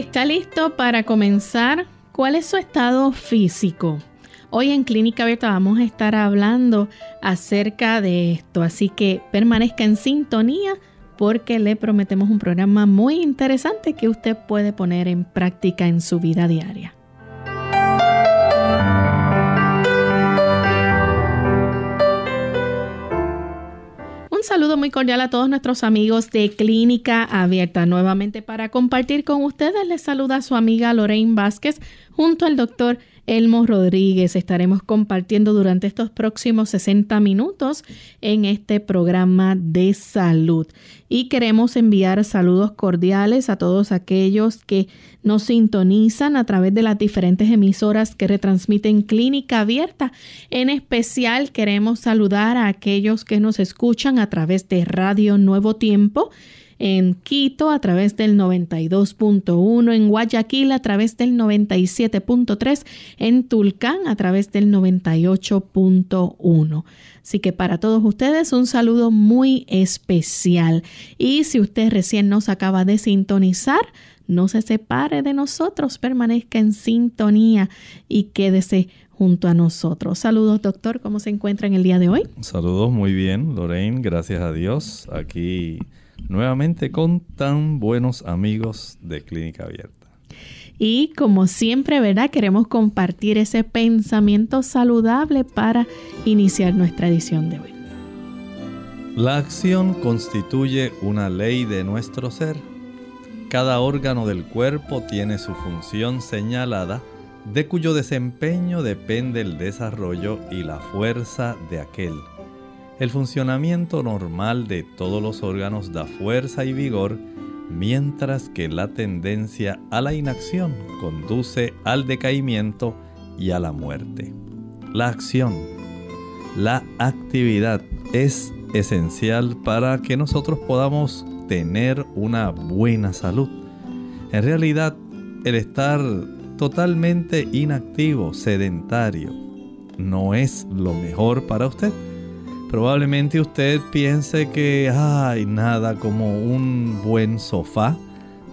¿Está listo para comenzar? ¿Cuál es su estado físico? Hoy en Clínica Abierta vamos a estar hablando acerca de esto, así que permanezca en sintonía porque le prometemos un programa muy interesante que usted puede poner en práctica en su vida diaria. Saludo muy cordial a todos nuestros amigos de Clínica Abierta. Nuevamente para compartir con ustedes les saluda su amiga Lorraine Vázquez junto al doctor Elmo Rodríguez. Estaremos compartiendo durante estos próximos 60 minutos en este programa de salud. Y queremos enviar saludos cordiales a todos aquellos que nos sintonizan a través de las diferentes emisoras que retransmiten Clínica Abierta. En especial queremos saludar a aquellos que nos escuchan a través de Radio Nuevo Tiempo en Quito a través del 92.1, en Guayaquil a través del 97.3, en Tulcán a través del 98.1. Así que para todos ustedes un saludo muy especial. Y si usted recién nos acaba de sintonizar, no se separe de nosotros, permanezca en sintonía y quédese junto a nosotros. Saludos, doctor, ¿cómo se encuentra en el día de hoy? Saludos, muy bien, Lorraine, gracias a Dios. Aquí nuevamente con tan buenos amigos de Clínica Abierta. Y como siempre, ¿verdad? Queremos compartir ese pensamiento saludable para iniciar nuestra edición de hoy. La acción constituye una ley de nuestro ser. Cada órgano del cuerpo tiene su función señalada, de cuyo desempeño depende el desarrollo y la fuerza de aquel. El funcionamiento normal de todos los órganos da fuerza y vigor, mientras que la tendencia a la inacción conduce al decaimiento y a la muerte. La acción, la actividad es esencial para que nosotros podamos tener una buena salud. En realidad, el estar totalmente inactivo, sedentario, no es lo mejor para usted. Probablemente usted piense que hay nada como un buen sofá,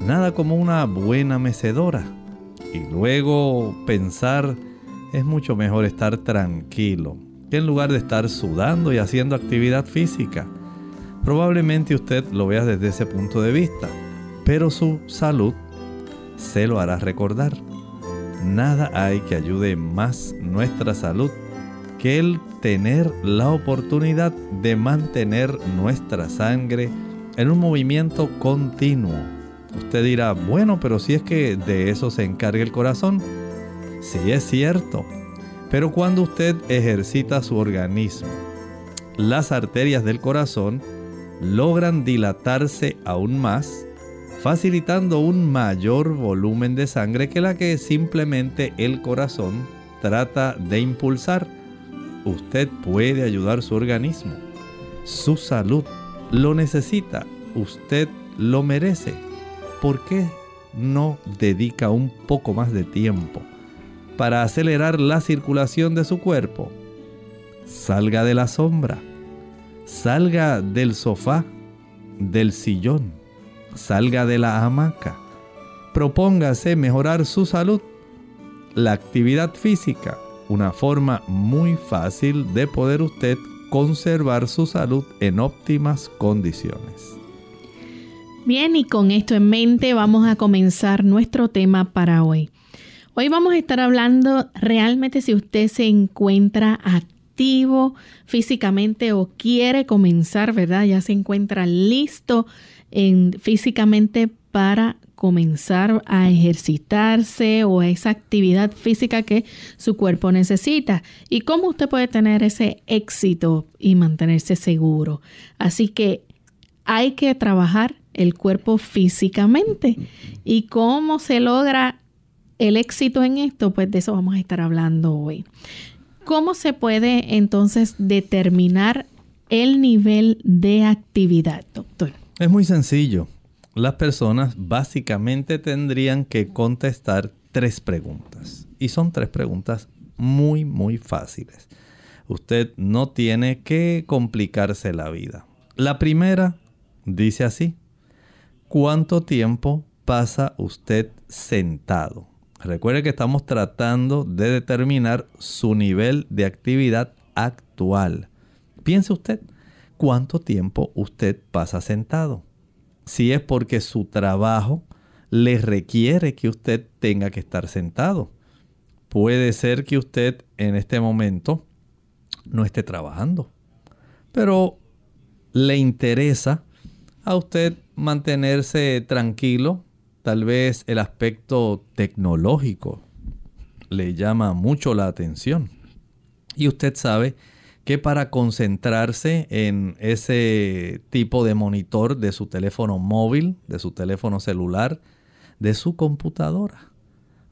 nada como una buena mecedora. Y luego pensar es mucho mejor estar tranquilo que en lugar de estar sudando y haciendo actividad física. Probablemente usted lo vea desde ese punto de vista, pero su salud se lo hará recordar. Nada hay que ayude más nuestra salud que el tener la oportunidad de mantener nuestra sangre en un movimiento continuo. Usted dirá, bueno, pero si es que de eso se encarga el corazón. Sí es cierto, Pero cuando usted ejercita su organismo, las arterias del corazón logran dilatarse aún más, facilitando un mayor volumen de sangre que la que simplemente el corazón trata de impulsar. Usted puede ayudar su organismo. Su salud lo necesita. Usted lo merece. ¿Por qué no dedica un poco más de tiempo para acelerar la circulación de su cuerpo? Salga de la sombra. Salga del sofá, del sillón. Salga de la hamaca. Propóngase mejorar su salud. La actividad física, una forma muy fácil de poder usted conservar su salud en óptimas condiciones. Bien, y con esto en mente vamos a comenzar nuestro tema para hoy. Hoy vamos a estar hablando realmente si usted se encuentra activo físicamente o quiere comenzar, ¿verdad? Ya se encuentra listo en, físicamente para comenzar a ejercitarse o esa actividad física que su cuerpo necesita y cómo usted puede tener ese éxito y mantenerse seguro. Así que hay que trabajar el cuerpo físicamente y cómo se logra el éxito en esto, pues de eso vamos a estar hablando hoy. ¿Cómo se puede entonces determinar el nivel de actividad, doctor? Es muy sencillo las personas básicamente tendrían que contestar tres preguntas. Y son tres preguntas muy, muy fáciles. Usted no tiene que complicarse la vida. La primera dice así. ¿Cuánto tiempo pasa usted sentado? Recuerde que estamos tratando de determinar su nivel de actividad actual. Piense usted, ¿cuánto tiempo usted pasa sentado? Si es porque su trabajo le requiere que usted tenga que estar sentado. Puede ser que usted en este momento no esté trabajando, pero le interesa a usted mantenerse tranquilo. Tal vez el aspecto tecnológico le llama mucho la atención. Y usted sabe que para concentrarse en ese tipo de monitor de su teléfono móvil, de su teléfono celular, de su computadora,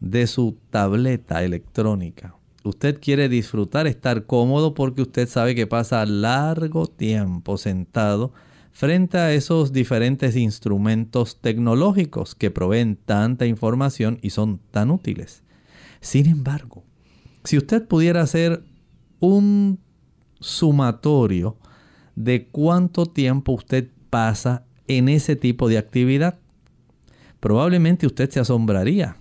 de su tableta electrónica. Usted quiere disfrutar, estar cómodo porque usted sabe que pasa largo tiempo sentado frente a esos diferentes instrumentos tecnológicos que proveen tanta información y son tan útiles. Sin embargo, si usted pudiera hacer un sumatorio de cuánto tiempo usted pasa en ese tipo de actividad. Probablemente usted se asombraría.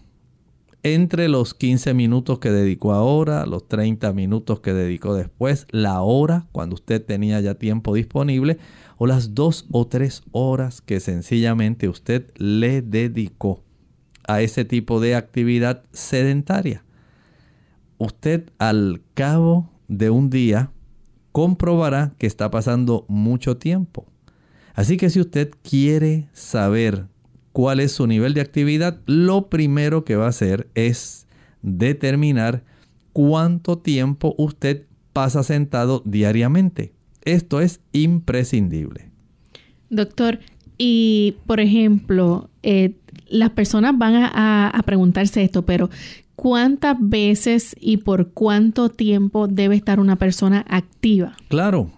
Entre los 15 minutos que dedicó ahora, los 30 minutos que dedicó después, la hora cuando usted tenía ya tiempo disponible, o las dos o tres horas que sencillamente usted le dedicó a ese tipo de actividad sedentaria. Usted al cabo de un día comprobará que está pasando mucho tiempo. Así que si usted quiere saber cuál es su nivel de actividad, lo primero que va a hacer es determinar cuánto tiempo usted pasa sentado diariamente. Esto es imprescindible. Doctor, y por ejemplo, eh, las personas van a, a, preguntarse esto, pero ¿cuántas veces y por cuánto tiempo debe estar una persona activa? Claro,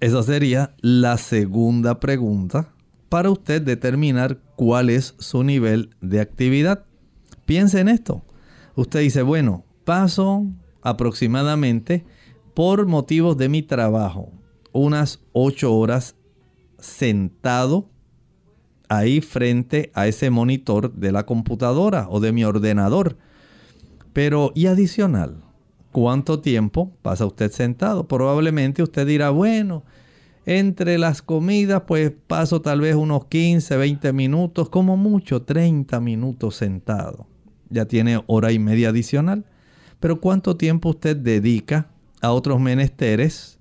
esa sería la segunda pregunta para usted determinar cuál es su nivel de actividad. Piense en esto. Usted dice, bueno, paso aproximadamente por motivos de mi trabajo unas ocho horas sentado ahí frente a ese monitor de la computadora o de mi ordenador. Pero, y adicional, ¿cuánto tiempo pasa usted sentado? Probablemente usted dirá, bueno, entre las comidas pues paso tal vez unos 15, 20 minutos, como mucho 30 minutos sentado. Ya tiene hora y media adicional. Pero ¿cuánto tiempo usted dedica a otros menesteres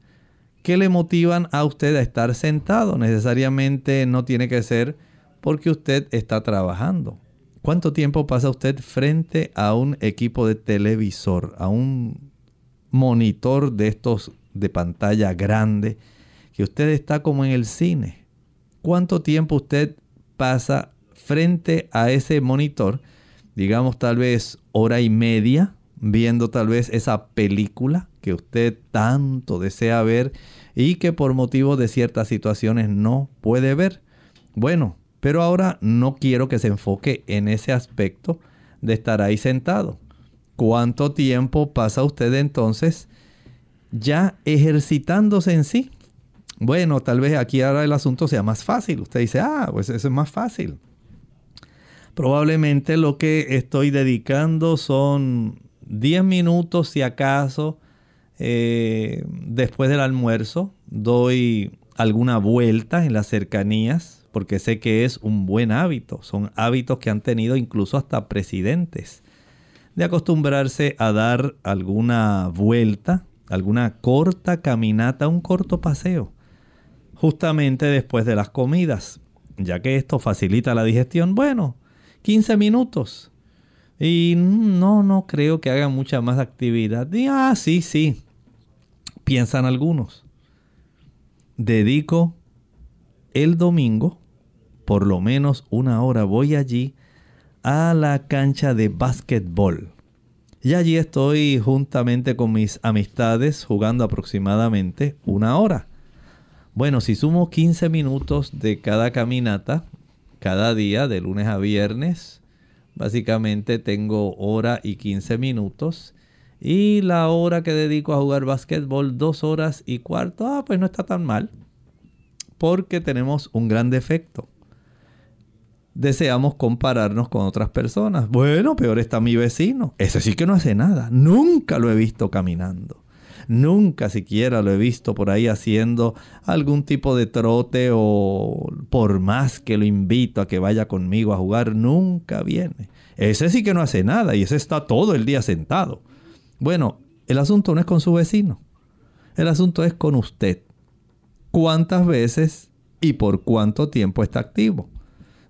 que le motivan a usted a estar sentado? Necesariamente no tiene que ser porque usted está trabajando. ¿Cuánto tiempo pasa usted frente a un equipo de televisor, a un monitor de estos de pantalla grande, que usted está como en el cine. ¿Cuánto tiempo usted pasa frente a ese monitor? Digamos tal vez hora y media, viendo tal vez esa película que usted tanto desea ver y que por motivo de ciertas situaciones no puede ver. Bueno, pero ahora no quiero que se enfoque en ese aspecto de estar ahí sentado. ¿Cuánto tiempo pasa usted entonces ya ejercitándose en sí? Bueno, tal vez aquí ahora el asunto sea más fácil. Usted dice, ah, pues eso es más fácil. Probablemente lo que estoy dedicando son 10 minutos si acaso eh, después del almuerzo. Doy alguna vuelta en las cercanías porque sé que es un buen hábito. Son hábitos que han tenido incluso hasta presidentes. De acostumbrarse a dar alguna vuelta, alguna corta caminata, un corto paseo, justamente después de las comidas. Ya que esto facilita la digestión, bueno, 15 minutos. Y no, no creo que haga mucha más actividad. Ah, sí, sí. Piensan algunos. Dedico el domingo, por lo menos una hora, voy allí a la cancha de básquetbol. Y allí estoy juntamente con mis amistades jugando aproximadamente una hora. Bueno, si sumo 15 minutos de cada caminata, cada día, de lunes a viernes, básicamente tengo hora y 15 minutos. Y la hora que dedico a jugar básquetbol, dos horas y cuarto, ah, pues no está tan mal porque tenemos un gran defecto. Deseamos compararnos con otras personas. Bueno, peor está mi vecino. Ese sí que no hace nada. Nunca lo he visto caminando. Nunca siquiera lo he visto por ahí haciendo algún tipo de trote o por más que lo invito a que vaya conmigo a jugar, nunca viene. Ese sí que no hace nada y ese está todo el día sentado. Bueno, el asunto no es con su vecino. El asunto es con usted cuántas veces y por cuánto tiempo está activo.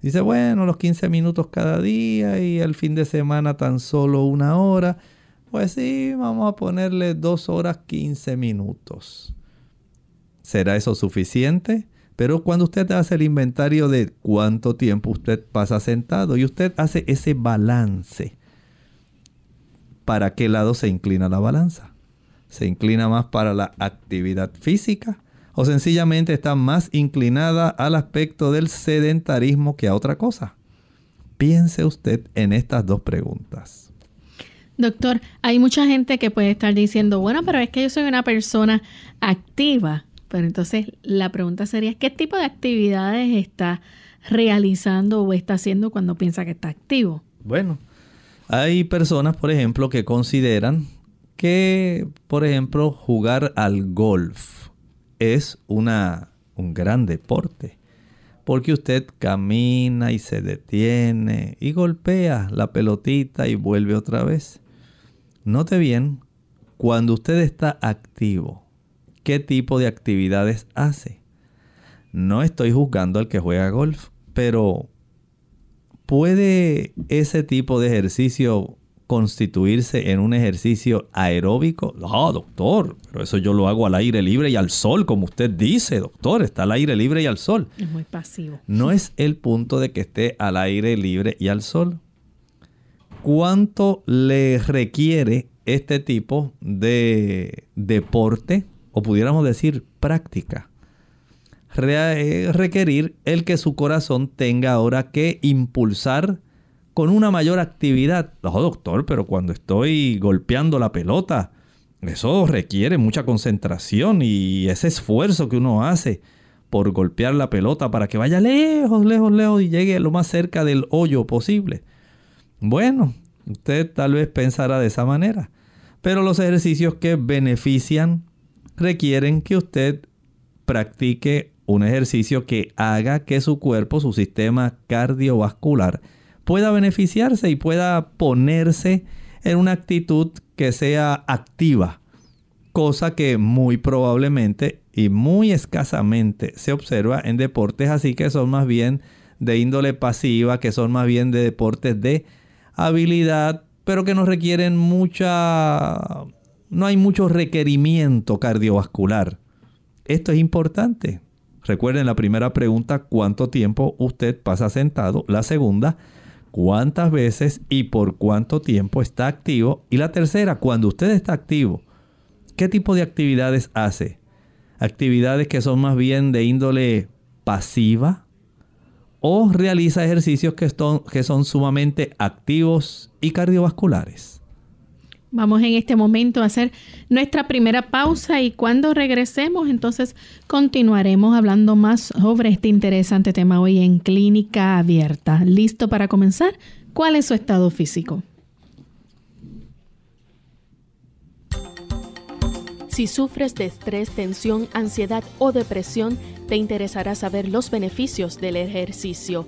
Dice, bueno, los 15 minutos cada día y el fin de semana tan solo una hora. Pues sí, vamos a ponerle dos horas 15 minutos. ¿Será eso suficiente? Pero cuando usted hace el inventario de cuánto tiempo usted pasa sentado y usted hace ese balance, ¿para qué lado se inclina la balanza? ¿Se inclina más para la actividad física o sencillamente está más inclinada al aspecto del sedentarismo que a otra cosa? Piense usted en estas dos preguntas. Doctor, hay mucha gente que puede estar diciendo, bueno, pero es que yo soy una persona activa. Pero entonces la pregunta sería, ¿qué tipo de actividades está realizando o está haciendo cuando piensa que está activo? Bueno, hay personas, por ejemplo, que consideran que, por ejemplo, jugar al golf es una, un gran deporte. Porque usted camina y se detiene y golpea la pelotita y vuelve otra vez. Note bien, cuando usted está activo, ¿qué tipo de actividades hace? No estoy juzgando al que juega golf, pero ¿puede ese tipo de ejercicio constituirse en un ejercicio aeróbico? No, doctor, pero eso yo lo hago al aire libre y al sol, como usted dice, doctor, está al aire libre y al sol. Es muy pasivo. No es el punto de que esté al aire libre y al sol. ¿Cuánto le requiere este tipo de deporte, o pudiéramos decir práctica? Eh, requerir el que su corazón tenga ahora que impulsar con una mayor actividad. No, doctor, pero cuando estoy golpeando la pelota, eso requiere mucha concentración y ese esfuerzo que uno hace por golpear la pelota para que vaya lejos, lejos, lejos y llegue lo más cerca del hoyo posible. Bueno, usted tal vez pensará de esa manera, pero los ejercicios que benefician requieren que usted practique un ejercicio que haga que su cuerpo, su sistema cardiovascular, pueda beneficiarse y pueda ponerse en una actitud que sea activa, cosa que muy probablemente y muy escasamente se observa en deportes así que son más bien de índole pasiva, que son más bien de deportes de habilidad, pero que no requieren mucha no hay mucho requerimiento cardiovascular. Esto es importante. Recuerden la primera pregunta, ¿cuánto tiempo usted pasa sentado? La segunda, ¿cuántas veces y por cuánto tiempo está activo? Y la tercera, cuando usted está activo, ¿qué tipo de actividades hace? Actividades que son más bien de índole pasiva o realiza ejercicios que son, que son sumamente activos y cardiovasculares. Vamos en este momento a hacer nuestra primera pausa y cuando regresemos entonces continuaremos hablando más sobre este interesante tema hoy en clínica abierta. ¿Listo para comenzar? ¿Cuál es su estado físico? Si sufres de estrés, tensión, ansiedad o depresión, te interesará saber los beneficios del ejercicio.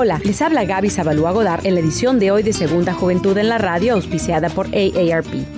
Hola, les habla Gaby Zabalúa Godard en la edición de hoy de Segunda Juventud en la Radio, auspiciada por AARP.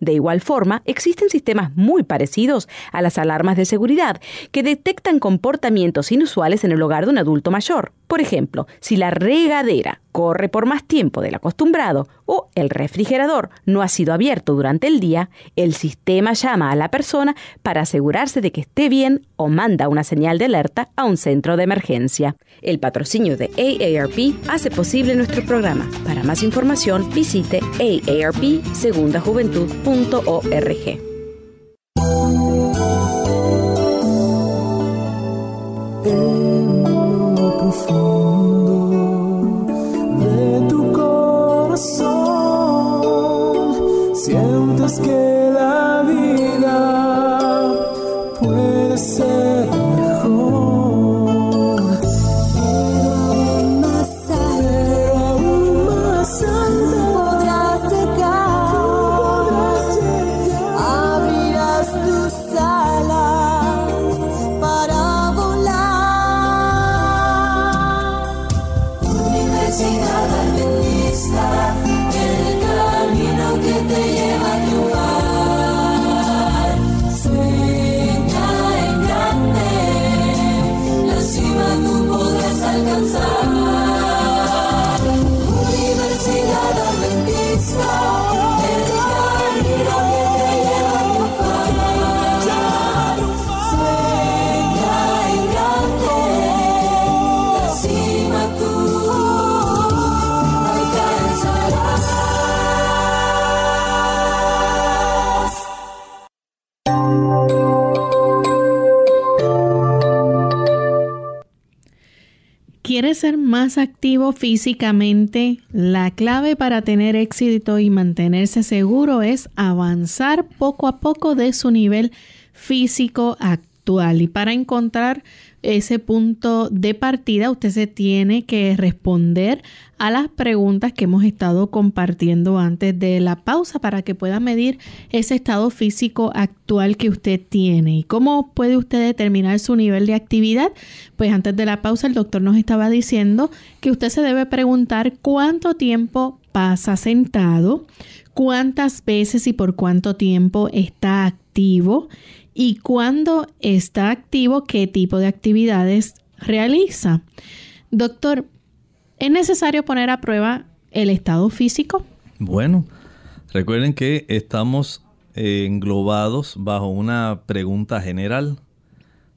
De igual forma, existen sistemas muy parecidos a las alarmas de seguridad, que detectan comportamientos inusuales en el hogar de un adulto mayor. Por ejemplo, si la regadera corre por más tiempo del acostumbrado o el refrigerador no ha sido abierto durante el día, el sistema llama a la persona para asegurarse de que esté bien o manda una señal de alerta a un centro de emergencia. El patrocinio de AARP hace posible nuestro programa. Para más información visite aarpsegundajuventud.org. que más activo físicamente, la clave para tener éxito y mantenerse seguro es avanzar poco a poco de su nivel físico actual. Y para encontrar ese punto de partida, usted se tiene que responder a las preguntas que hemos estado compartiendo antes de la pausa para que pueda medir ese estado físico actual que usted tiene. ¿Y cómo puede usted determinar su nivel de actividad? Pues antes de la pausa el doctor nos estaba diciendo que usted se debe preguntar cuánto tiempo pasa sentado, cuántas veces y por cuánto tiempo está activo y cuando está activo, qué tipo de actividades realiza. Doctor, ¿es necesario poner a prueba el estado físico? Bueno, recuerden que estamos eh, englobados bajo una pregunta general.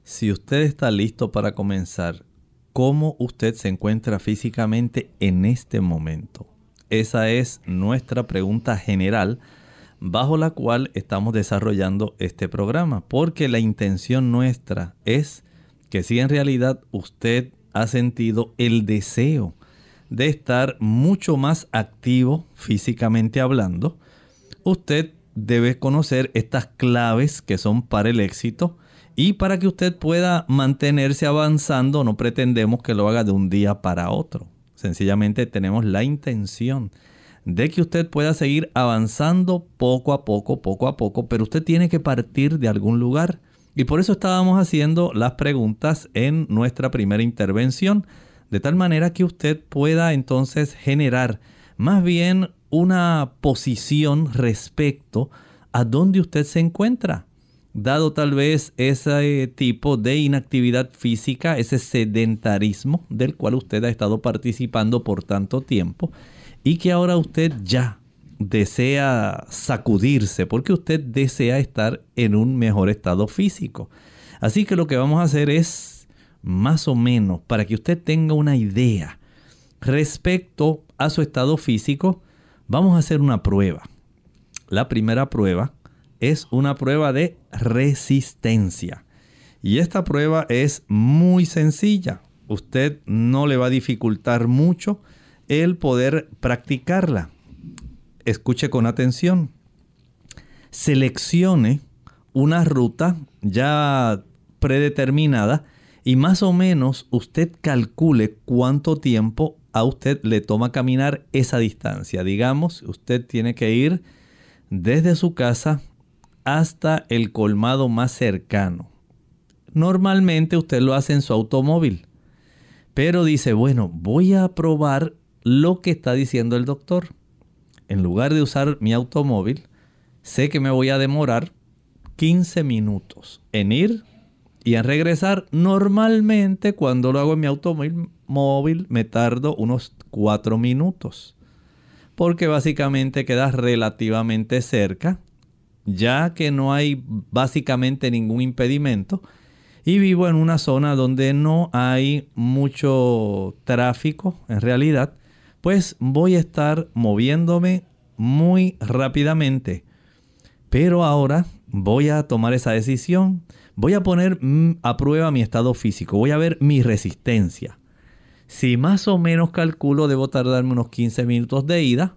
Si usted está listo para comenzar, ¿cómo usted se encuentra físicamente en este momento? Esa es nuestra pregunta general bajo la cual estamos desarrollando este programa, porque la intención nuestra es que si en realidad usted ha sentido el deseo de estar mucho más activo físicamente hablando, usted debe conocer estas claves que son para el éxito y para que usted pueda mantenerse avanzando, no pretendemos que lo haga de un día para otro. Sencillamente tenemos la intención de que usted pueda seguir avanzando poco a poco, poco a poco, pero usted tiene que partir de algún lugar. Y por eso estábamos haciendo las preguntas en nuestra primera intervención, de tal manera que usted pueda entonces generar más bien una posición respecto a dónde usted se encuentra. Dado tal vez ese tipo de inactividad física, ese sedentarismo del cual usted ha estado participando por tanto tiempo, y que ahora usted ya desea sacudirse porque usted desea estar en un mejor estado físico. Así que lo que vamos a hacer es más o menos para que usted tenga una idea respecto a su estado físico, vamos a hacer una prueba. La primera prueba es una prueba de resistencia. Y esta prueba es muy sencilla. Usted no le va a dificultar mucho el poder practicarla. Escuche con atención. Seleccione una ruta ya predeterminada y más o menos usted calcule cuánto tiempo a usted le toma caminar esa distancia. Digamos, usted tiene que ir desde su casa hasta el colmado más cercano. Normalmente usted lo hace en su automóvil, pero dice, bueno, voy a probar lo que está diciendo el doctor. En lugar de usar mi automóvil, sé que me voy a demorar 15 minutos en ir y en regresar. Normalmente cuando lo hago en mi automóvil móvil me tardo unos 4 minutos. Porque básicamente queda relativamente cerca, ya que no hay básicamente ningún impedimento. Y vivo en una zona donde no hay mucho tráfico en realidad pues voy a estar moviéndome muy rápidamente. Pero ahora voy a tomar esa decisión. Voy a poner a prueba mi estado físico. Voy a ver mi resistencia. Si más o menos calculo, debo tardarme unos 15 minutos de ida,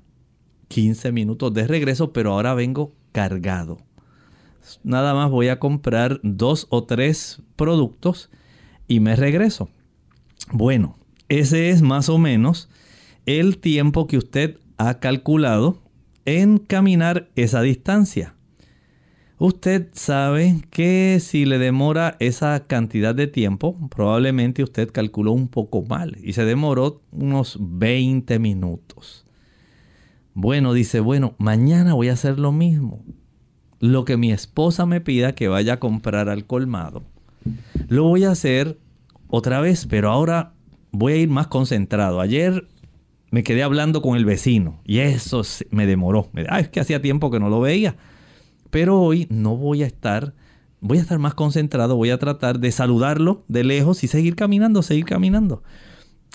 15 minutos de regreso, pero ahora vengo cargado. Nada más voy a comprar dos o tres productos y me regreso. Bueno, ese es más o menos el tiempo que usted ha calculado en caminar esa distancia. Usted sabe que si le demora esa cantidad de tiempo, probablemente usted calculó un poco mal y se demoró unos 20 minutos. Bueno, dice, bueno, mañana voy a hacer lo mismo. Lo que mi esposa me pida que vaya a comprar al colmado, lo voy a hacer otra vez, pero ahora voy a ir más concentrado. Ayer me quedé hablando con el vecino y eso me demoró. Ah, es que hacía tiempo que no lo veía. Pero hoy no voy a estar, voy a estar más concentrado, voy a tratar de saludarlo de lejos y seguir caminando, seguir caminando.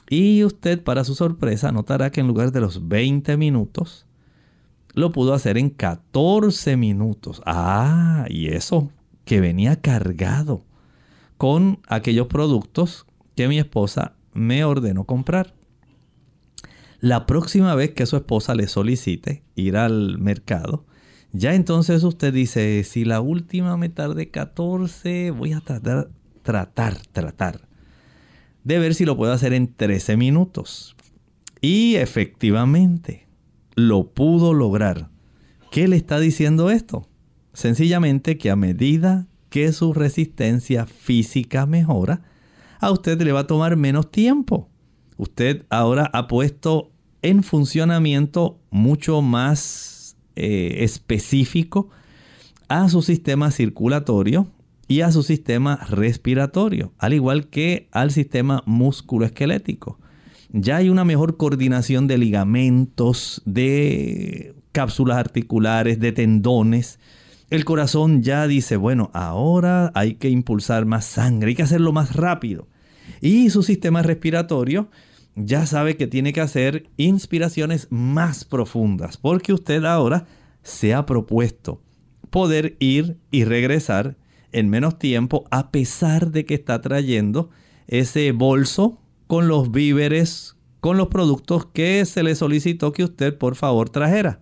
Y usted, para su sorpresa, notará que en lugar de los 20 minutos, lo pudo hacer en 14 minutos. Ah, y eso, que venía cargado con aquellos productos que mi esposa me ordenó comprar. La próxima vez que su esposa le solicite ir al mercado, ya entonces usted dice, si la última me tarde 14, voy a tratar, tratar, tratar de ver si lo puedo hacer en 13 minutos. Y efectivamente, lo pudo lograr. ¿Qué le está diciendo esto? Sencillamente que a medida que su resistencia física mejora, a usted le va a tomar menos tiempo usted ahora ha puesto en funcionamiento mucho más eh, específico a su sistema circulatorio y a su sistema respiratorio, al igual que al sistema musculoesquelético. Ya hay una mejor coordinación de ligamentos, de cápsulas articulares, de tendones, el corazón ya dice, bueno, ahora hay que impulsar más sangre, hay que hacerlo más rápido. Y su sistema respiratorio ya sabe que tiene que hacer inspiraciones más profundas, porque usted ahora se ha propuesto poder ir y regresar en menos tiempo a pesar de que está trayendo ese bolso con los víveres, con los productos que se le solicitó que usted por favor trajera.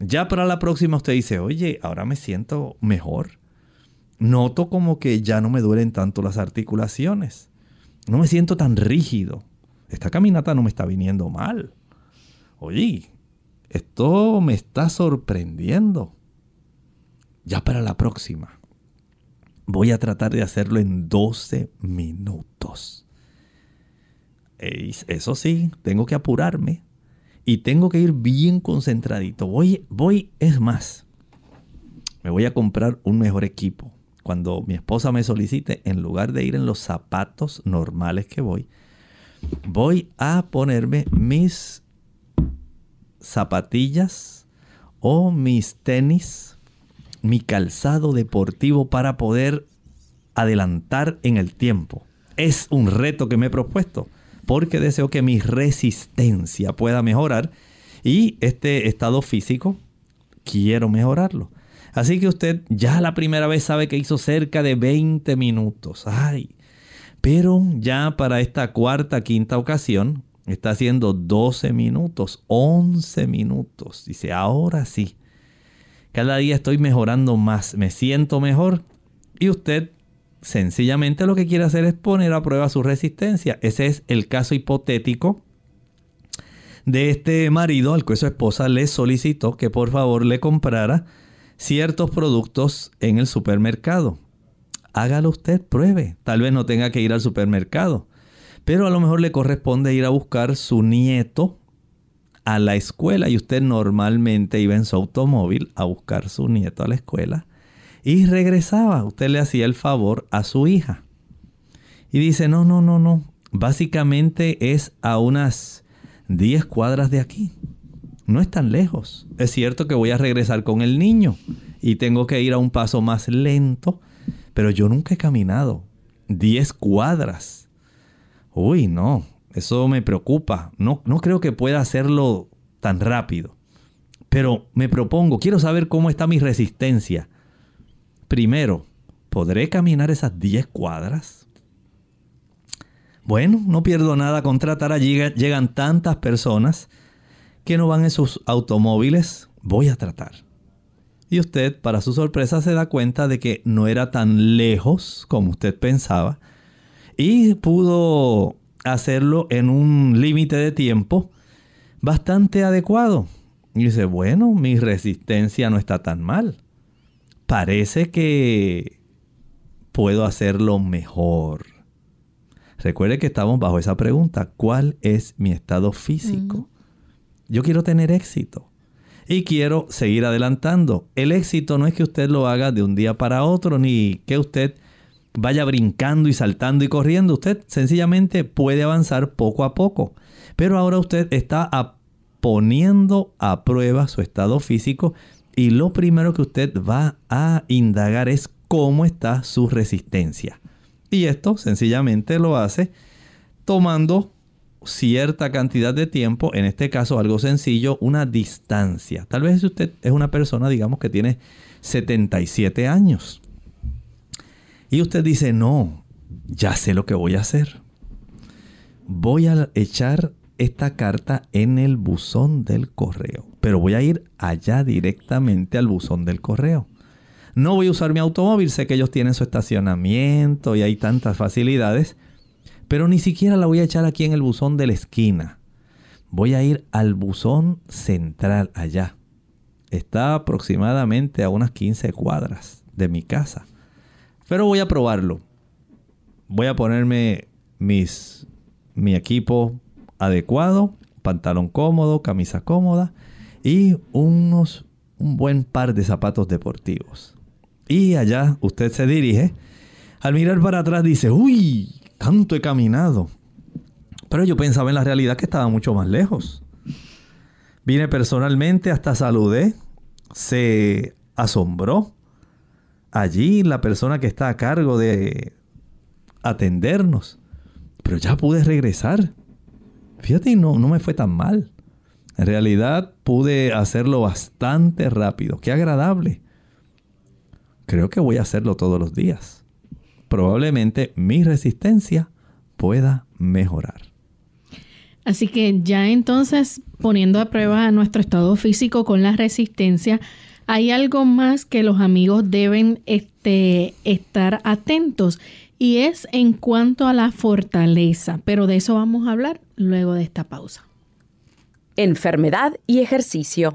Ya para la próxima usted dice, oye, ahora me siento mejor. Noto como que ya no me duelen tanto las articulaciones. No me siento tan rígido. Esta caminata no me está viniendo mal. Oye, esto me está sorprendiendo. Ya para la próxima. Voy a tratar de hacerlo en 12 minutos. Eso sí, tengo que apurarme y tengo que ir bien concentradito. Voy, voy, es más, me voy a comprar un mejor equipo. Cuando mi esposa me solicite, en lugar de ir en los zapatos normales que voy, voy a ponerme mis zapatillas o mis tenis, mi calzado deportivo para poder adelantar en el tiempo. Es un reto que me he propuesto porque deseo que mi resistencia pueda mejorar y este estado físico quiero mejorarlo. Así que usted ya la primera vez sabe que hizo cerca de 20 minutos. Ay, pero ya para esta cuarta, quinta ocasión está haciendo 12 minutos, 11 minutos. Dice, ahora sí. Cada día estoy mejorando más, me siento mejor. Y usted sencillamente lo que quiere hacer es poner a prueba su resistencia. Ese es el caso hipotético de este marido al que su esposa le solicitó que por favor le comprara ciertos productos en el supermercado. Hágalo usted, pruebe. Tal vez no tenga que ir al supermercado, pero a lo mejor le corresponde ir a buscar su nieto a la escuela y usted normalmente iba en su automóvil a buscar su nieto a la escuela y regresaba. Usted le hacía el favor a su hija. Y dice, no, no, no, no. Básicamente es a unas 10 cuadras de aquí. No es tan lejos. Es cierto que voy a regresar con el niño y tengo que ir a un paso más lento, pero yo nunca he caminado 10 cuadras. Uy, no, eso me preocupa. No, no creo que pueda hacerlo tan rápido. Pero me propongo, quiero saber cómo está mi resistencia. Primero, ¿podré caminar esas 10 cuadras? Bueno, no pierdo nada con tratar allí. Llegan tantas personas que no van en sus automóviles. Voy a tratar. Y usted, para su sorpresa, se da cuenta de que no era tan lejos como usted pensaba. Y pudo hacerlo en un límite de tiempo bastante adecuado. Y dice, bueno, mi resistencia no está tan mal parece que puedo hacerlo mejor. Recuerde que estamos bajo esa pregunta. ¿Cuál es mi estado físico? Yo quiero tener éxito. Y quiero seguir adelantando. El éxito no es que usted lo haga de un día para otro, ni que usted vaya brincando y saltando y corriendo. Usted sencillamente puede avanzar poco a poco. Pero ahora usted está poniendo a prueba su estado físico y lo primero que usted va a indagar es cómo está su resistencia. Y esto sencillamente lo hace tomando cierta cantidad de tiempo, en este caso algo sencillo, una distancia. Tal vez usted es una persona, digamos, que tiene 77 años. Y usted dice, no, ya sé lo que voy a hacer. Voy a echar esta carta en el buzón del correo. Pero voy a ir allá directamente al buzón del correo. No voy a usar mi automóvil, sé que ellos tienen su estacionamiento y hay tantas facilidades, pero ni siquiera la voy a echar aquí en el buzón de la esquina. Voy a ir al buzón central allá. Está aproximadamente a unas 15 cuadras de mi casa. Pero voy a probarlo. Voy a ponerme mis, mi equipo adecuado, pantalón cómodo, camisa cómoda y unos, un buen par de zapatos deportivos. Y allá usted se dirige. Al mirar para atrás dice, uy, tanto he caminado. Pero yo pensaba en la realidad que estaba mucho más lejos. Vine personalmente, hasta saludé. Se asombró. Allí la persona que está a cargo de atendernos. Pero ya pude regresar. Fíjate, no, no me fue tan mal. En realidad pude hacerlo bastante rápido. Qué agradable. Creo que voy a hacerlo todos los días. Probablemente mi resistencia pueda mejorar. Así que ya entonces, poniendo a prueba nuestro estado físico con la resistencia, hay algo más que los amigos deben este, estar atentos y es en cuanto a la fortaleza, pero de eso vamos a hablar luego de esta pausa. Enfermedad y ejercicio.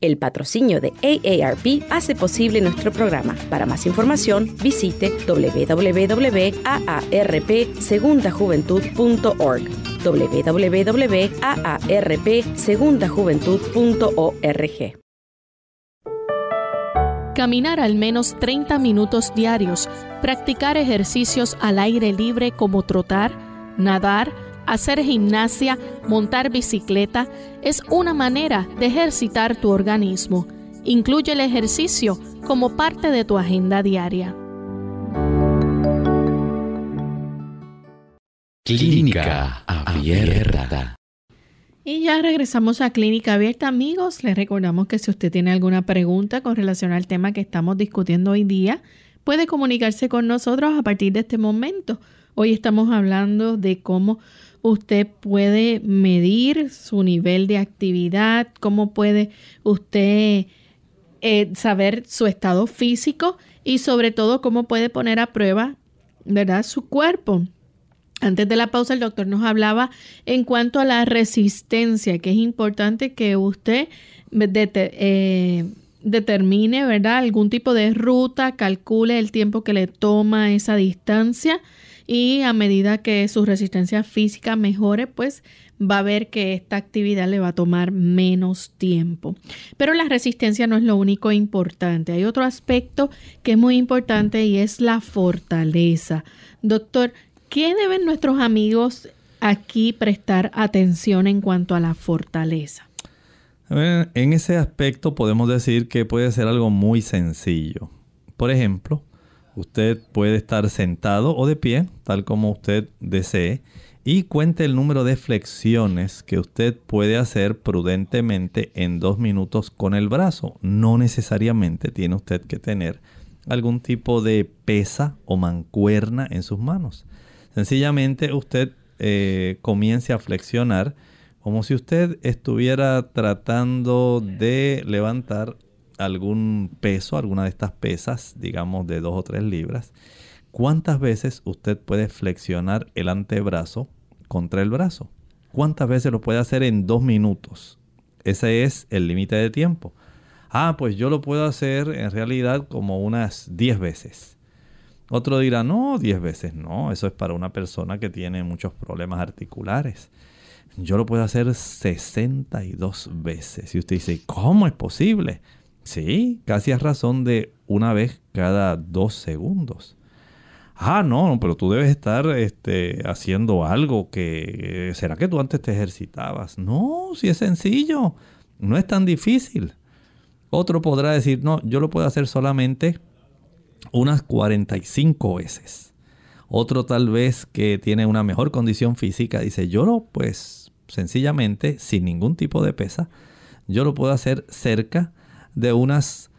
El patrocinio de AARP hace posible nuestro programa. Para más información, visite www.aarpsegundajuventud.org www.aarpsegundajuventud.org Caminar al menos 30 minutos diarios, practicar ejercicios al aire libre como trotar, nadar, hacer gimnasia, montar bicicleta, es una manera de ejercitar tu organismo. Incluye el ejercicio como parte de tu agenda diaria. Clínica Abierta. Y ya regresamos a Clínica Abierta, amigos. Les recordamos que si usted tiene alguna pregunta con relación al tema que estamos discutiendo hoy día, puede comunicarse con nosotros a partir de este momento. Hoy estamos hablando de cómo usted puede medir su nivel de actividad, cómo puede usted eh, saber su estado físico y sobre todo cómo puede poner a prueba, ¿verdad?, su cuerpo. Antes de la pausa el doctor nos hablaba en cuanto a la resistencia, que es importante que usted eh, determine, ¿verdad?, algún tipo de ruta, calcule el tiempo que le toma esa distancia y a medida que su resistencia física mejore, pues va a ver que esta actividad le va a tomar menos tiempo. Pero la resistencia no es lo único importante. Hay otro aspecto que es muy importante y es la fortaleza. Doctor, ¿qué deben nuestros amigos aquí prestar atención en cuanto a la fortaleza? En ese aspecto podemos decir que puede ser algo muy sencillo. Por ejemplo, Usted puede estar sentado o de pie, tal como usted desee, y cuente el número de flexiones que usted puede hacer prudentemente en dos minutos con el brazo. No necesariamente tiene usted que tener algún tipo de pesa o mancuerna en sus manos. Sencillamente usted eh, comience a flexionar como si usted estuviera tratando de levantar algún peso, alguna de estas pesas, digamos de 2 o 3 libras, ¿cuántas veces usted puede flexionar el antebrazo contra el brazo? ¿Cuántas veces lo puede hacer en dos minutos? Ese es el límite de tiempo. Ah, pues yo lo puedo hacer en realidad como unas 10 veces. Otro dirá, no, 10 veces no, eso es para una persona que tiene muchos problemas articulares. Yo lo puedo hacer 62 veces. Y usted dice, ¿cómo es posible? Sí, casi a razón de una vez cada dos segundos. Ah, no, pero tú debes estar este, haciendo algo que... ¿Será que tú antes te ejercitabas? No, si es sencillo, no es tan difícil. Otro podrá decir, no, yo lo puedo hacer solamente unas 45 veces. Otro tal vez que tiene una mejor condición física dice, yo lo pues sencillamente, sin ningún tipo de pesa, yo lo puedo hacer cerca de unas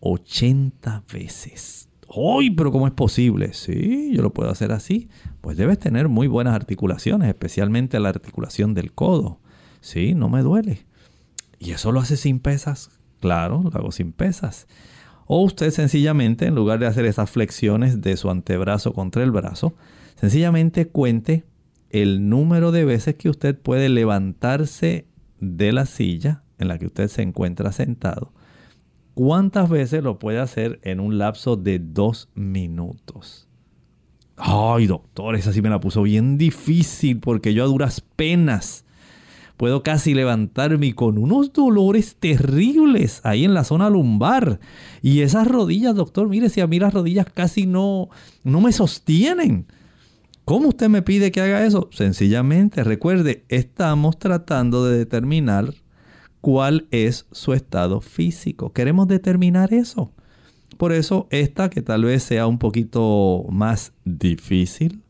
80 veces. ¡Uy! Pero ¿cómo es posible? Sí, yo lo puedo hacer así. Pues debes tener muy buenas articulaciones, especialmente la articulación del codo. Sí, no me duele. ¿Y eso lo hace sin pesas? Claro, lo hago sin pesas. O usted sencillamente, en lugar de hacer esas flexiones de su antebrazo contra el brazo, sencillamente cuente el número de veces que usted puede levantarse de la silla en la que usted se encuentra sentado. ¿Cuántas veces lo puede hacer en un lapso de dos minutos? Ay, doctor, esa sí me la puso bien difícil porque yo a duras penas puedo casi levantarme con unos dolores terribles ahí en la zona lumbar. Y esas rodillas, doctor, mire, si a mí las rodillas casi no, no me sostienen. ¿Cómo usted me pide que haga eso? Sencillamente, recuerde, estamos tratando de determinar cuál es su estado físico. Queremos determinar eso. Por eso, esta que tal vez sea un poquito más difícil.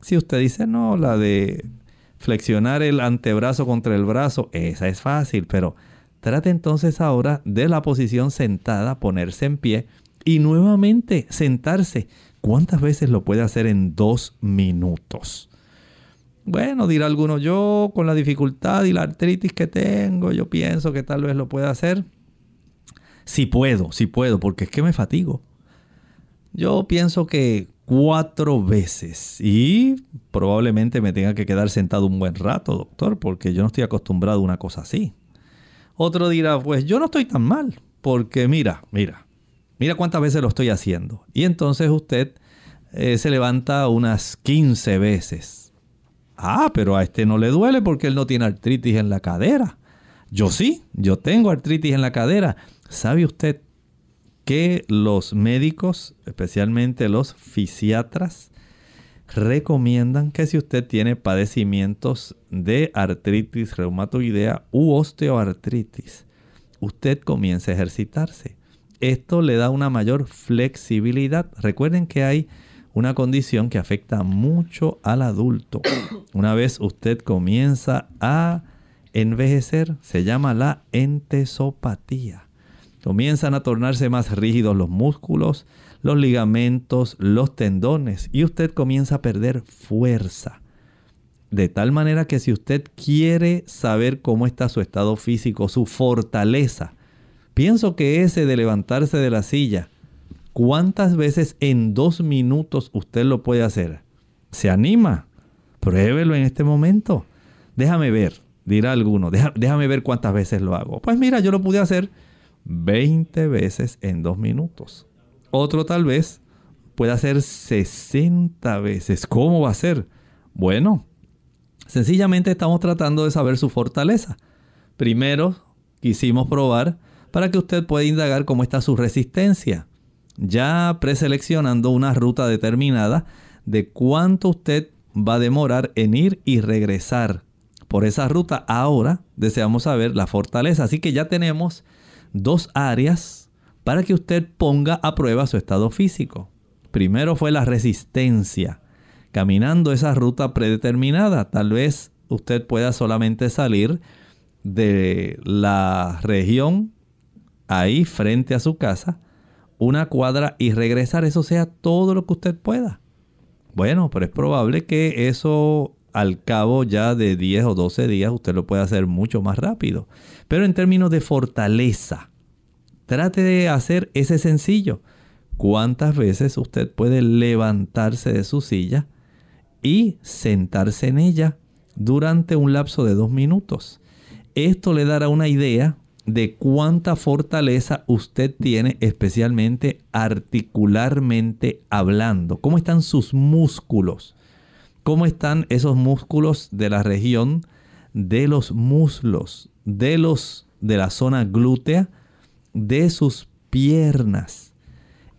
Si usted dice, no, la de flexionar el antebrazo contra el brazo, esa es fácil, pero trate entonces ahora de la posición sentada, ponerse en pie y nuevamente sentarse. ¿Cuántas veces lo puede hacer en dos minutos? Bueno, dirá alguno, yo con la dificultad y la artritis que tengo, yo pienso que tal vez lo pueda hacer. Si puedo, si puedo, porque es que me fatigo. Yo pienso que cuatro veces y probablemente me tenga que quedar sentado un buen rato, doctor, porque yo no estoy acostumbrado a una cosa así. Otro dirá, pues yo no estoy tan mal, porque mira, mira, mira cuántas veces lo estoy haciendo. Y entonces usted eh, se levanta unas 15 veces. Ah, pero a este no le duele porque él no tiene artritis en la cadera. Yo sí, yo tengo artritis en la cadera. ¿Sabe usted que los médicos, especialmente los fisiatras, recomiendan que si usted tiene padecimientos de artritis reumatoidea u osteoartritis, usted comience a ejercitarse. Esto le da una mayor flexibilidad. Recuerden que hay una condición que afecta mucho al adulto. Una vez usted comienza a envejecer, se llama la entesopatía. Comienzan a tornarse más rígidos los músculos, los ligamentos, los tendones y usted comienza a perder fuerza. De tal manera que si usted quiere saber cómo está su estado físico, su fortaleza, pienso que ese de levantarse de la silla, ¿cuántas veces en dos minutos usted lo puede hacer? ¿Se anima? Pruébelo en este momento. Déjame ver, dirá alguno, déjame ver cuántas veces lo hago. Pues mira, yo lo pude hacer 20 veces en dos minutos. Otro tal vez puede hacer 60 veces. ¿Cómo va a ser? Bueno, sencillamente estamos tratando de saber su fortaleza. Primero quisimos probar para que usted pueda indagar cómo está su resistencia, ya preseleccionando una ruta determinada de cuánto usted va a demorar en ir y regresar por esa ruta. Ahora deseamos saber la fortaleza, así que ya tenemos dos áreas para que usted ponga a prueba su estado físico. Primero fue la resistencia, caminando esa ruta predeterminada. Tal vez usted pueda solamente salir de la región ahí frente a su casa, una cuadra y regresar. Eso sea todo lo que usted pueda. Bueno, pero es probable que eso al cabo ya de 10 o 12 días usted lo puede hacer mucho más rápido. Pero en términos de fortaleza, trate de hacer ese sencillo. ¿Cuántas veces usted puede levantarse de su silla y sentarse en ella durante un lapso de dos minutos? Esto le dará una idea de cuánta fortaleza usted tiene, especialmente articularmente hablando. ¿Cómo están sus músculos? ¿Cómo están esos músculos de la región de los muslos? de, los, de la zona glútea de sus piernas.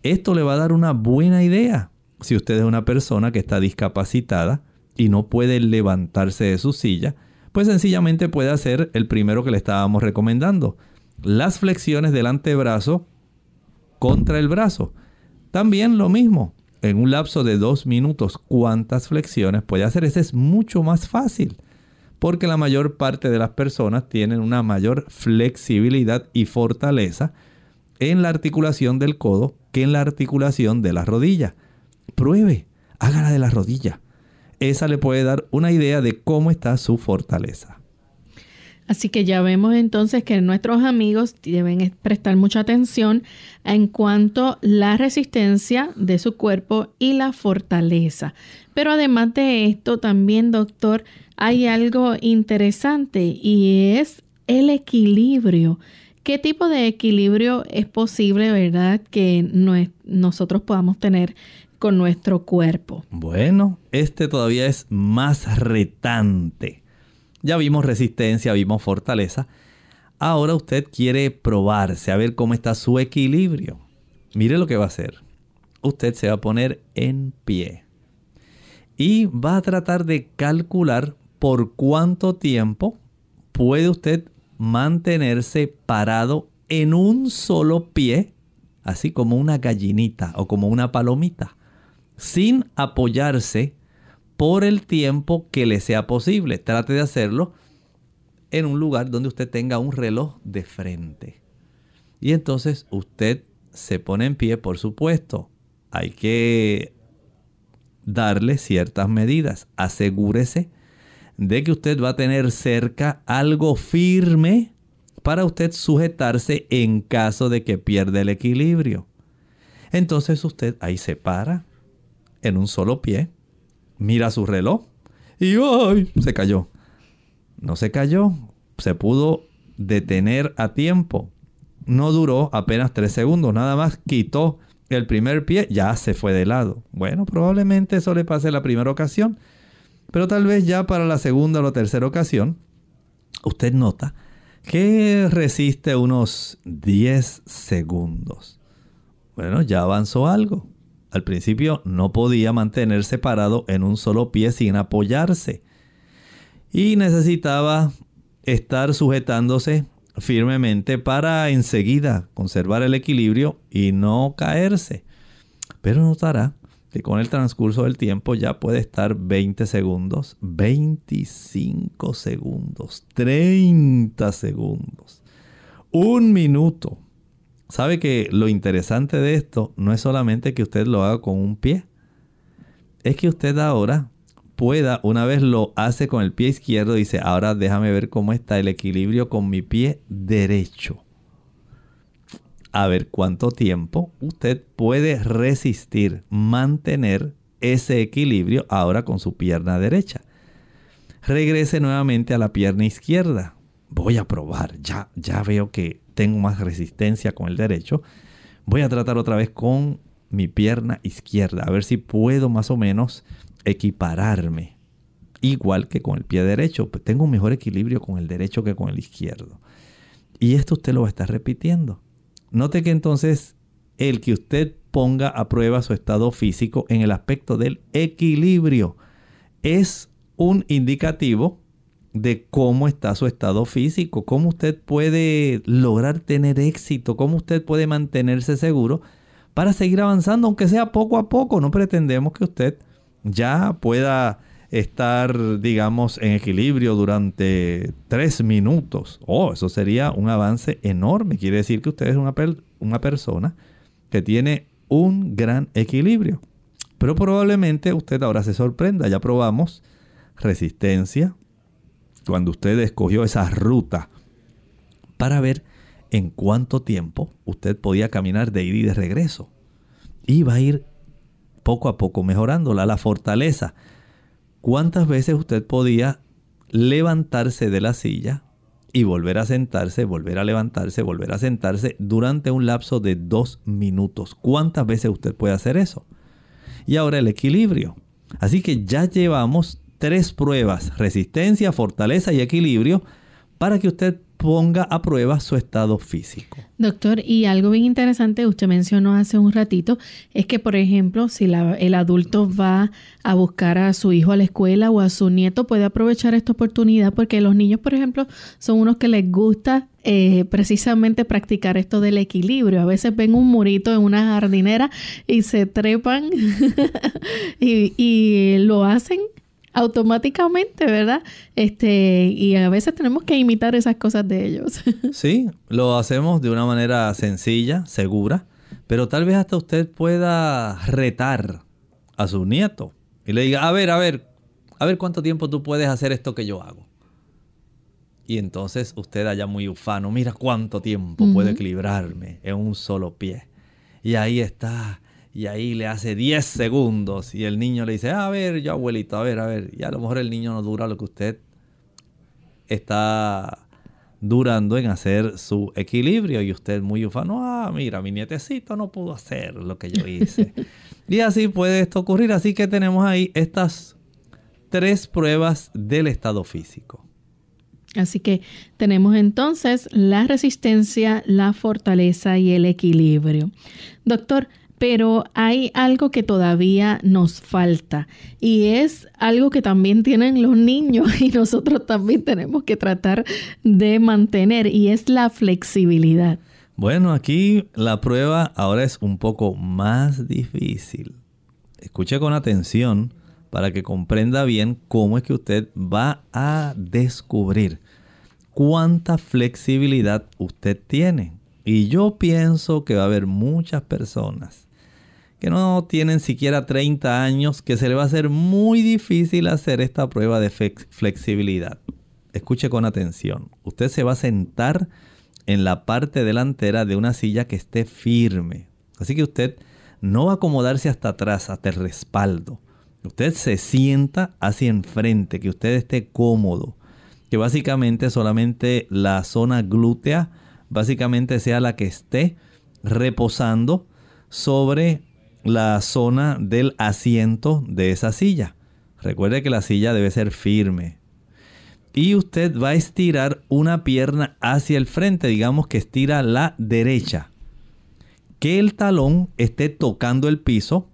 Esto le va a dar una buena idea si usted es una persona que está discapacitada y no puede levantarse de su silla, pues sencillamente puede hacer el primero que le estábamos recomendando. Las flexiones del antebrazo contra el brazo. También lo mismo, en un lapso de dos minutos, ¿cuántas flexiones puede hacer? Ese es mucho más fácil, porque la mayor parte de las personas tienen una mayor flexibilidad y fortaleza en la articulación del codo que en la articulación de la rodilla. Pruebe, hágala de la rodilla. Esa le puede dar una idea de cómo está su fortaleza. Así que ya vemos entonces que nuestros amigos deben prestar mucha atención en cuanto a la resistencia de su cuerpo y la fortaleza. Pero además de esto, también, doctor, hay algo interesante y es el equilibrio. ¿Qué tipo de equilibrio es posible, verdad, que nosotros podamos tener con nuestro cuerpo? Bueno, este todavía es más retante ya vimos resistencia, vimos fortaleza. Ahora usted quiere probarse, a ver cómo está su equilibrio. Mire lo que va a hacer. Usted se va a poner en pie. Y va a tratar de calcular por cuánto tiempo puede usted mantenerse parado en un solo pie, así como una gallinita o como una palomita, sin apoyarse por el tiempo que le sea posible. Trate de hacerlo en un lugar donde usted tenga un reloj de frente. Y entonces usted se pone en pie, por supuesto. Hay que darle ciertas medidas. Asegúrese de que usted va a tener cerca algo firme para usted sujetarse en caso de que pierda el equilibrio. Entonces usted ahí se para en un solo pie mira su reloj y ¡ay! se cayó. No se cayó, se pudo detener a tiempo. No duró apenas tres segundos, nada más quitó el primer pie, ya se fue de lado. Bueno, probablemente eso le pase la primera ocasión, pero tal vez ya para la segunda o tercera ocasión, usted nota que resiste unos 10 segundos. Bueno, ya avanzó algo. Al principio no podía mantenerse parado en un solo pie sin apoyarse. Y necesitaba estar sujetándose firmemente para enseguida conservar el equilibrio y no caerse. Pero notará que con el transcurso del tiempo ya puede estar 20 segundos, 25 segundos, 30 segundos, un minuto, Sabe que lo interesante de esto no es solamente que usted lo haga con un pie. Es que usted ahora pueda, una vez lo hace con el pie izquierdo, dice, ahora déjame ver cómo está el equilibrio con mi pie derecho. A ver cuánto tiempo usted puede resistir, mantener ese equilibrio ahora con su pierna derecha. Regrese nuevamente a la pierna izquierda. Voy a probar, ya, ya veo que tengo más resistencia con el derecho. Voy a tratar otra vez con mi pierna izquierda, a ver si puedo más o menos equipararme. Igual que con el pie derecho, pues tengo un mejor equilibrio con el derecho que con el izquierdo. Y esto usted lo va a estar repitiendo. Note que entonces el que usted ponga a prueba su estado físico en el aspecto del equilibrio es un indicativo de cómo está su estado físico, cómo usted puede lograr tener éxito, cómo usted puede mantenerse seguro para seguir avanzando, aunque sea poco a poco. No pretendemos que usted ya pueda estar, digamos, en equilibrio durante tres minutos. Oh, eso sería un avance enorme. Quiere decir que usted es una, una persona que tiene un gran equilibrio. Pero probablemente usted ahora se sorprenda. Ya probamos resistencia, cuando usted escogió esa ruta para ver en cuánto tiempo usted podía caminar de ida y de regreso. Iba a ir poco a poco mejorándola, la fortaleza. ¿Cuántas veces usted podía levantarse de la silla y volver a sentarse, volver a levantarse, volver a sentarse durante un lapso de dos minutos? ¿Cuántas veces usted puede hacer eso? Y ahora el equilibrio. Así que ya llevamos tres pruebas, resistencia, fortaleza y equilibrio, para que usted ponga a prueba su estado físico. Doctor, y algo bien interesante, usted mencionó hace un ratito, es que, por ejemplo, si el adulto va a buscar a su hijo a la escuela o a su nieto, puede aprovechar esta oportunidad porque los niños, por ejemplo, son unos que les gusta eh, precisamente practicar esto del equilibrio. A veces ven un murito en una jardinera y se trepan y lo hacen automáticamente, ¿verdad? Este, y a veces tenemos que imitar esas cosas de ellos. sí, lo hacemos de una manera sencilla, segura, pero tal vez hasta usted pueda retar a su nieto y le diga, a ver, a ver, a ver cuánto tiempo tú puedes hacer esto que yo hago. Y entonces usted allá muy ufano, mira cuánto tiempo puedo equilibrarme en un solo pie. Y ahí está y ahí le hace 10 segundos y el niño le dice, a ver, yo abuelito, a ver, a ver. Y a lo mejor el niño no dura lo que usted está durando en hacer su equilibrio y usted muy ufano, ah, mira, mi nietecito no pudo hacer lo que yo hice. y así puede esto ocurrir. Así que tenemos ahí estas tres pruebas del estado físico. Así que tenemos entonces la resistencia, la fortaleza y el equilibrio. Doctor, pero hay algo que todavía nos falta y es algo que también tienen los niños y nosotros también tenemos que tratar de mantener y es la flexibilidad. Bueno, aquí la prueba ahora es un poco más difícil. Escuche con atención para que comprenda bien cómo es que usted va a descubrir cuánta flexibilidad usted tiene. Y yo pienso que va a haber muchas personas que no tienen siquiera 30 años, que se le va a hacer muy difícil hacer esta prueba de flexibilidad. Escuche con atención. Usted se va a sentar en la parte delantera de una silla que esté firme. Así que usted no va a acomodarse hasta atrás, hasta el respaldo. Usted se sienta hacia enfrente, que usted esté cómodo. Que básicamente solamente la zona glútea, básicamente sea la que esté reposando sobre la zona del asiento de esa silla. Recuerde que la silla debe ser firme. Y usted va a estirar una pierna hacia el frente, digamos que estira la derecha. Que el talón esté tocando el piso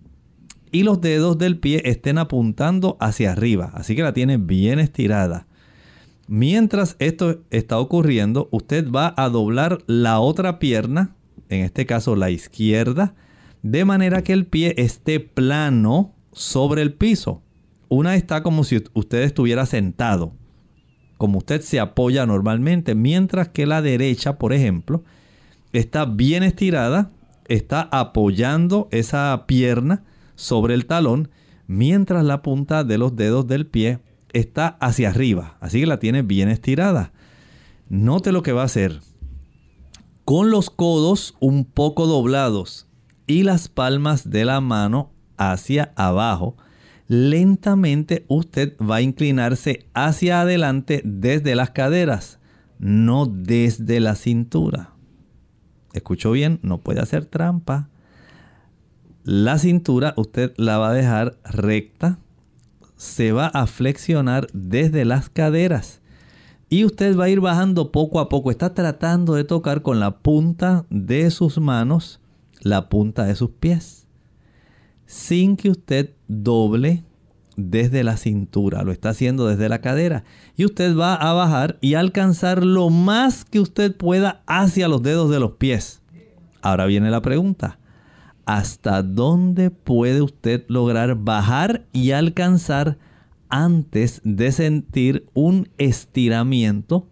y los dedos del pie estén apuntando hacia arriba. Así que la tiene bien estirada. Mientras esto está ocurriendo, usted va a doblar la otra pierna, en este caso la izquierda, de manera que el pie esté plano sobre el piso. Una está como si usted estuviera sentado, como usted se apoya normalmente, mientras que la derecha, por ejemplo, está bien estirada, está apoyando esa pierna sobre el talón, mientras la punta de los dedos del pie está hacia arriba, así que la tiene bien estirada. Note lo que va a hacer. Con los codos un poco doblados y las palmas de la mano hacia abajo, lentamente usted va a inclinarse hacia adelante desde las caderas, no desde la cintura. Escuchó bien, no puede hacer trampa. La cintura usted la va a dejar recta, se va a flexionar desde las caderas y usted va a ir bajando poco a poco. Está tratando de tocar con la punta de sus manos la punta de sus pies sin que usted doble desde la cintura, lo está haciendo desde la cadera. Y usted va a bajar y alcanzar lo más que usted pueda hacia los dedos de los pies. Ahora viene la pregunta. ¿Hasta dónde puede usted lograr bajar y alcanzar antes de sentir un estiramiento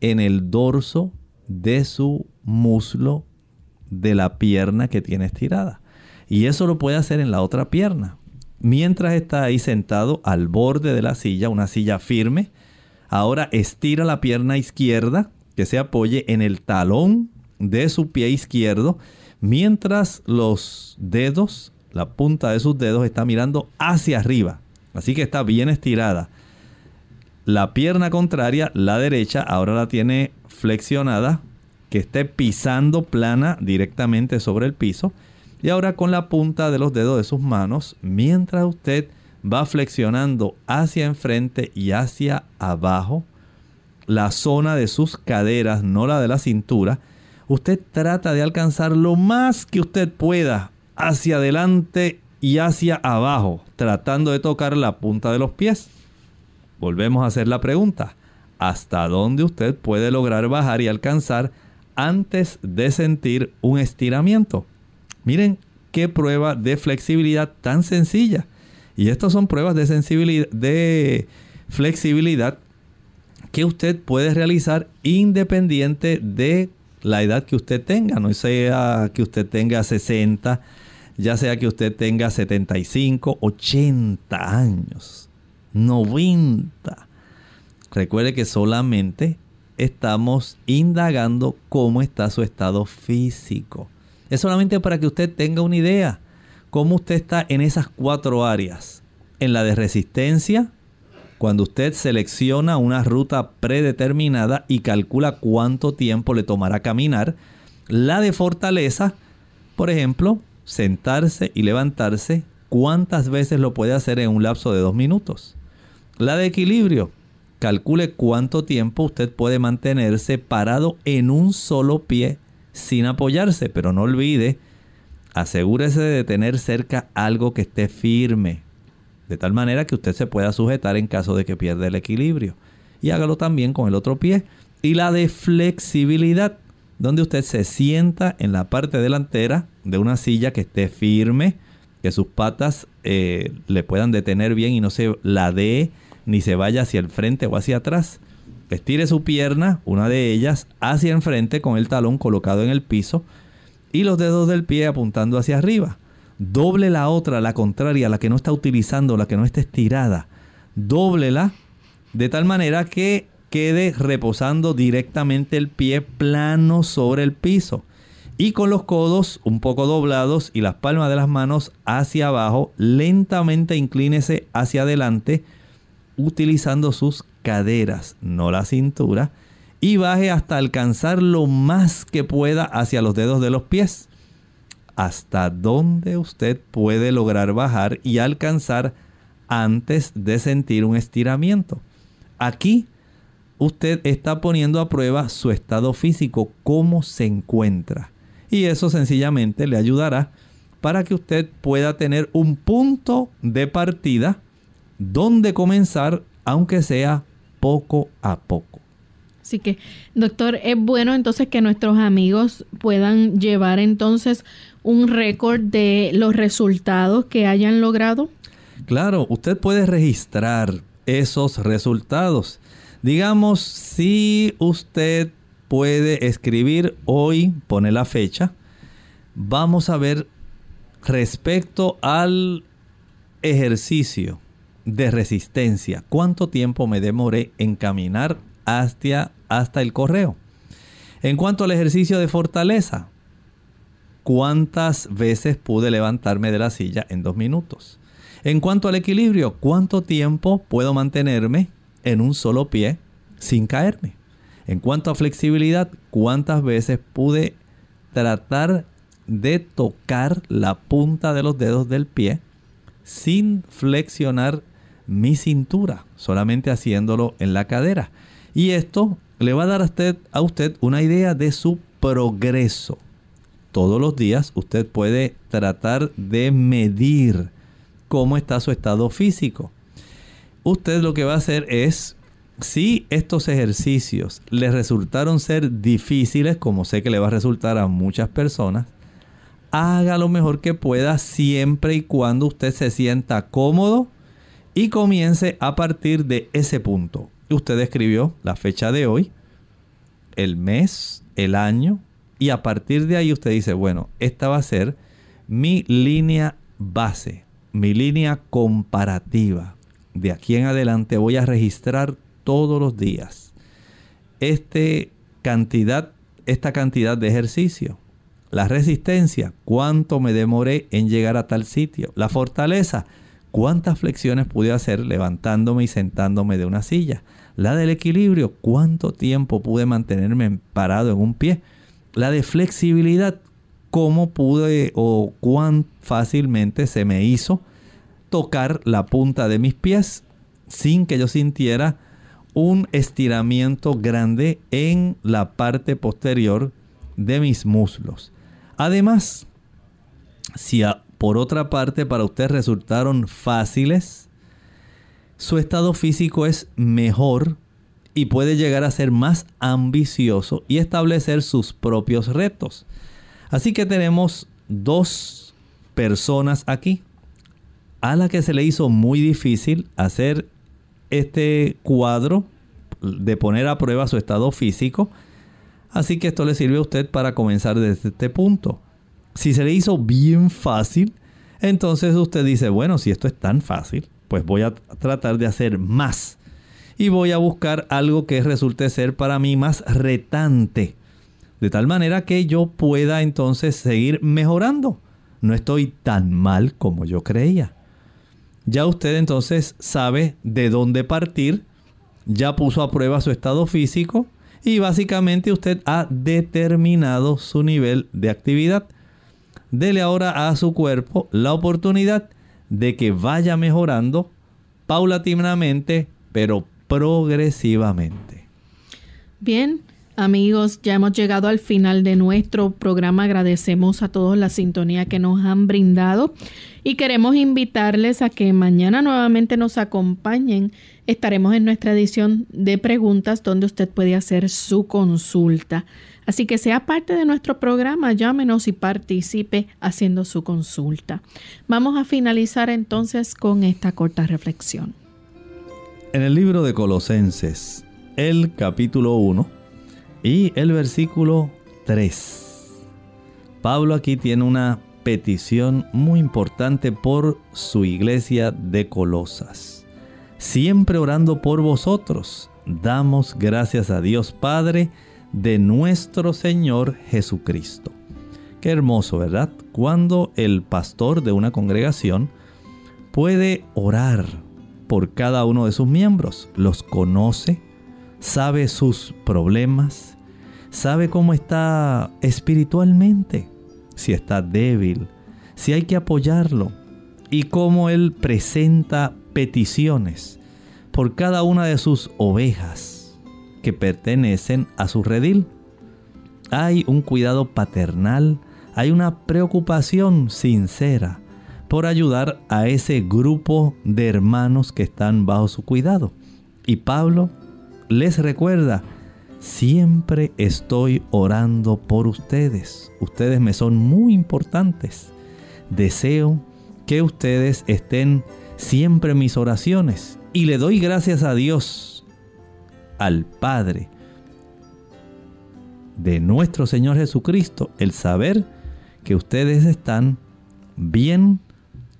en el dorso de su muslo de la pierna que tiene estirada. Y eso lo puede hacer en la otra pierna. Mientras está ahí sentado al borde de la silla, una silla firme, ahora estira la pierna izquierda que se apoye en el talón de su pie izquierdo, mientras los dedos, la punta de sus dedos está mirando hacia arriba. Así que está bien estirada. La pierna contraria, la derecha, ahora la tiene flexionada que esté pisando plana directamente sobre el piso. Y ahora con la punta de los dedos de sus manos, mientras usted va flexionando hacia enfrente y hacia abajo, la zona de sus caderas, no la de la cintura, usted trata de alcanzar lo más que usted pueda hacia adelante y hacia abajo, tratando de tocar la punta de los pies. Volvemos a hacer la pregunta. ¿Hasta dónde usted puede lograr bajar y alcanzar antes de sentir un estiramiento? Miren qué prueba de flexibilidad tan sencilla. Y estas son pruebas de sensibilidad, de flexibilidad que usted puede realizar independiente de la edad que usted tenga. No sea que usted tenga 60, ya sea que usted tenga 75, 80 años, 90. Recuerde que solamente estamos indagando cómo está su estado físico. Es solamente para que usted tenga una idea cómo usted está en esas cuatro áreas. En la de resistencia, cuando usted selecciona una ruta predeterminada y calcula cuánto tiempo le tomará caminar. La de fortaleza, por ejemplo, sentarse y levantarse, cuántas veces lo puede hacer en un lapso de dos minutos. La de equilibrio, calcule cuánto tiempo usted puede mantenerse parado en un solo pie sin apoyarse, pero no olvide, asegúrese de tener cerca algo que esté firme, de tal manera que usted se pueda sujetar en caso de que pierda el equilibrio. Y hágalo también con el otro pie. Y la de flexibilidad, donde usted se sienta en la parte delantera de una silla que esté firme, que sus patas eh, le puedan detener bien y no se ladee ni se vaya hacia el frente o hacia atrás. Estire su pierna, una de ellas, hacia enfrente con el talón colocado en el piso y los dedos del pie apuntando hacia arriba. Doble la otra, la contraria, la que no está utilizando, la que no está estirada. Dóblela de tal manera que quede reposando directamente el pie plano sobre el piso. Y con los codos un poco doblados y las palmas de las manos hacia abajo, lentamente inclínese hacia adelante utilizando sus caderas, no la cintura, y baje hasta alcanzar lo más que pueda hacia los dedos de los pies hasta dónde usted puede lograr bajar y alcanzar antes de sentir un estiramiento. Aquí usted está poniendo a prueba su estado físico, cómo se encuentra. Y eso sencillamente le ayudará para que usted pueda tener un punto de partida donde comenzar, aunque sea poco a poco. Así que, doctor, es bueno entonces que nuestros amigos puedan llevar entonces un récord de los resultados que hayan logrado? Claro, usted puede registrar esos resultados. Digamos, si usted puede escribir hoy, pone la fecha, vamos a ver respecto al ejercicio de resistencia, cuánto tiempo me demoré en caminar hasta, hasta el correo. En cuanto al ejercicio de fortaleza, cuántas veces pude levantarme de la silla en dos minutos. En cuanto al equilibrio, cuánto tiempo puedo mantenerme en un solo pie sin caerme. En cuanto a flexibilidad, cuántas veces pude tratar de tocar la punta de los dedos del pie sin flexionar mi cintura, solamente haciéndolo en la cadera. Y esto le va a dar a usted, a usted una idea de su progreso todos los días usted puede tratar de medir cómo está su estado físico. Usted lo que va a hacer es, si estos ejercicios le resultaron ser difíciles, como sé que le va a resultar a muchas personas, haga lo mejor que pueda siempre y cuando usted se sienta cómodo y comience a partir de ese punto. Usted escribió la fecha de hoy, el mes, el año, y a partir de ahí usted dice, bueno, esta va a ser mi línea base, mi línea comparativa. De aquí en adelante voy a registrar todos los días este cantidad, esta cantidad de ejercicio. La resistencia, cuánto me demoré en llegar a tal sitio. La fortaleza, cuántas flexiones pude hacer levantándome y sentándome de una silla. La del equilibrio, cuánto tiempo pude mantenerme parado en un pie la de flexibilidad, cómo pude o cuán fácilmente se me hizo tocar la punta de mis pies sin que yo sintiera un estiramiento grande en la parte posterior de mis muslos. Además, si por otra parte para usted resultaron fáciles, su estado físico es mejor y puede llegar a ser más ambicioso y establecer sus propios retos. Así que tenemos dos personas aquí. A la que se le hizo muy difícil hacer este cuadro de poner a prueba su estado físico. Así que esto le sirve a usted para comenzar desde este punto. Si se le hizo bien fácil, entonces usted dice, bueno, si esto es tan fácil, pues voy a tratar de hacer más. Y voy a buscar algo que resulte ser para mí más retante. De tal manera que yo pueda entonces seguir mejorando. No estoy tan mal como yo creía. Ya usted entonces sabe de dónde partir, ya puso a prueba su estado físico y básicamente usted ha determinado su nivel de actividad. Dele ahora a su cuerpo la oportunidad de que vaya mejorando paulatinamente, pero progresivamente. Bien, Amigos, ya hemos llegado al final de nuestro programa. Agradecemos a todos la sintonía que nos han brindado y queremos invitarles a que mañana nuevamente nos acompañen. Estaremos en nuestra edición de preguntas donde usted puede hacer su consulta. Así que sea parte de nuestro programa, llámenos y participe haciendo su consulta. Vamos a finalizar entonces con esta corta reflexión. En el libro de Colosenses, el capítulo 1, y el versículo 3. Pablo aquí tiene una petición muy importante por su iglesia de Colosas. Siempre orando por vosotros, damos gracias a Dios Padre de nuestro Señor Jesucristo. Qué hermoso, ¿verdad? Cuando el pastor de una congregación puede orar por cada uno de sus miembros, los conoce, sabe sus problemas, sabe cómo está espiritualmente, si está débil, si hay que apoyarlo y cómo Él presenta peticiones por cada una de sus ovejas que pertenecen a su redil. Hay un cuidado paternal, hay una preocupación sincera por ayudar a ese grupo de hermanos que están bajo su cuidado. Y Pablo les recuerda Siempre estoy orando por ustedes. Ustedes me son muy importantes. Deseo que ustedes estén siempre en mis oraciones. Y le doy gracias a Dios, al Padre de nuestro Señor Jesucristo, el saber que ustedes están bien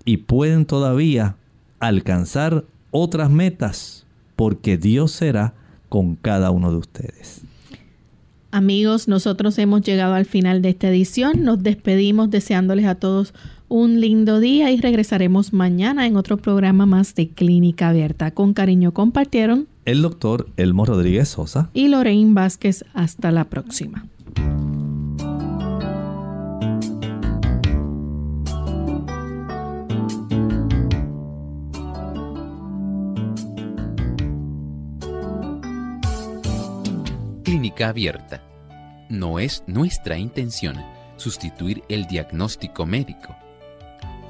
y pueden todavía alcanzar otras metas, porque Dios será con cada uno de ustedes. Amigos, nosotros hemos llegado al final de esta edición. Nos despedimos deseándoles a todos un lindo día y regresaremos mañana en otro programa más de Clínica Abierta. Con cariño compartieron el doctor Elmo Rodríguez Sosa y Lorraine Vázquez. Hasta la próxima. Clínica Abierta. No es nuestra intención sustituir el diagnóstico médico.